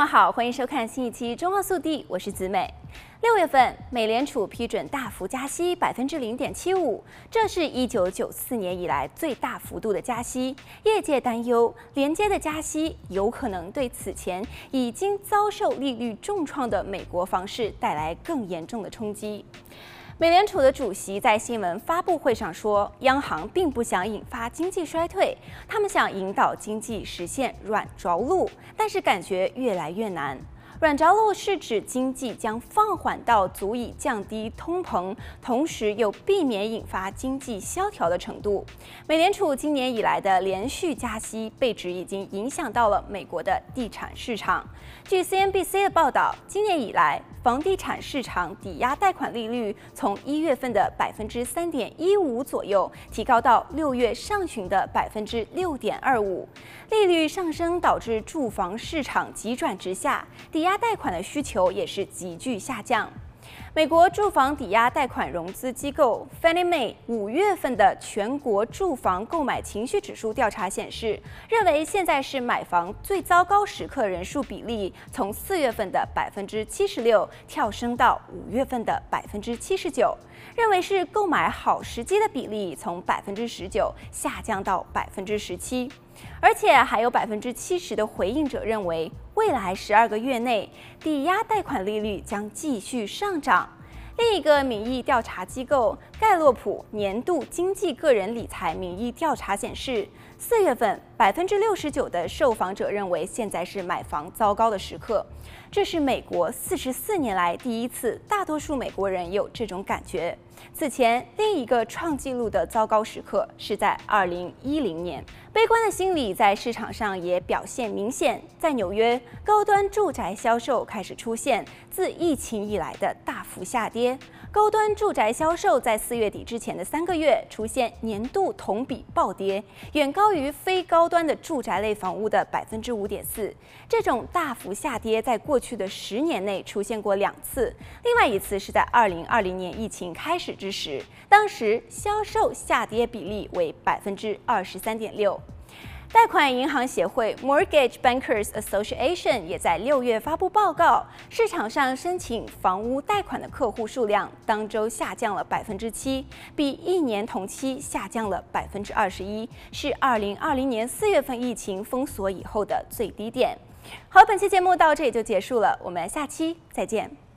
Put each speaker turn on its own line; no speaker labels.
们好，欢迎收看新一期《中澳速递》，我是子美。六月份，美联储批准大幅加息百分之零点七五，这是一九九四年以来最大幅度的加息。业界担忧，连接的加息有可能对此前已经遭受利率重创的美国房市带来更严重的冲击。美联储的主席在新闻发布会上说，央行并不想引发经济衰退，他们想引导经济实现软着陆，但是感觉越来越难。软着陆是指经济将放缓到足以降低通膨，同时又避免引发经济萧条的程度。美联储今年以来的连续加息，被指已经影响到了美国的地产市场。据 CNBC 的报道，今年以来，房地产市场抵押贷款利率从一月份的百分之三点一五左右，提高到六月上旬的百分之六点二五。利率上升导致住房市场急转直下，抵押。贷款的需求也是急剧下降。美国住房抵押贷款融资机构 Fannie Mae 五月份的全国住房购买情绪指数调查显示，认为现在是买房最糟糕时刻人数比例从四月份的百分之七十六跳升到五月份的百分之七十九，认为是购买好时机的比例从百分之十九下降到百分之十七。而且还有百分之七十的回应者认为，未来十二个月内抵押贷款利率将继续上涨。另一个民意调查机构盖洛普年度经济个人理财民意调查显示，四月份百分之六十九的受访者认为现在是买房糟糕的时刻。这是美国四十四年来第一次，大多数美国人有这种感觉。此前，另一个创纪录的糟糕时刻是在二零一零年。悲观的心理在市场上也表现明显，在纽约，高端住宅销售开始出现自疫情以来的大幅下跌高端住宅销售在四月底之前的三个月出现年度同比暴跌，远高于非高端的住宅类房屋的百分之五点四。这种大幅下跌在过去的十年内出现过两次，另外一次是在二零二零年疫情开始之时，当时销售下跌比例为百分之二十三点六。贷款银行协会 （Mortgage Bankers Association） 也在六月发布报告，市场上申请房屋贷款的客户数量当周下降了百分之七，比一年同期下降了百分之二十一，是二零二零年四月份疫情封锁以后的最低点。好，本期节目到这里就结束了，我们下期再见。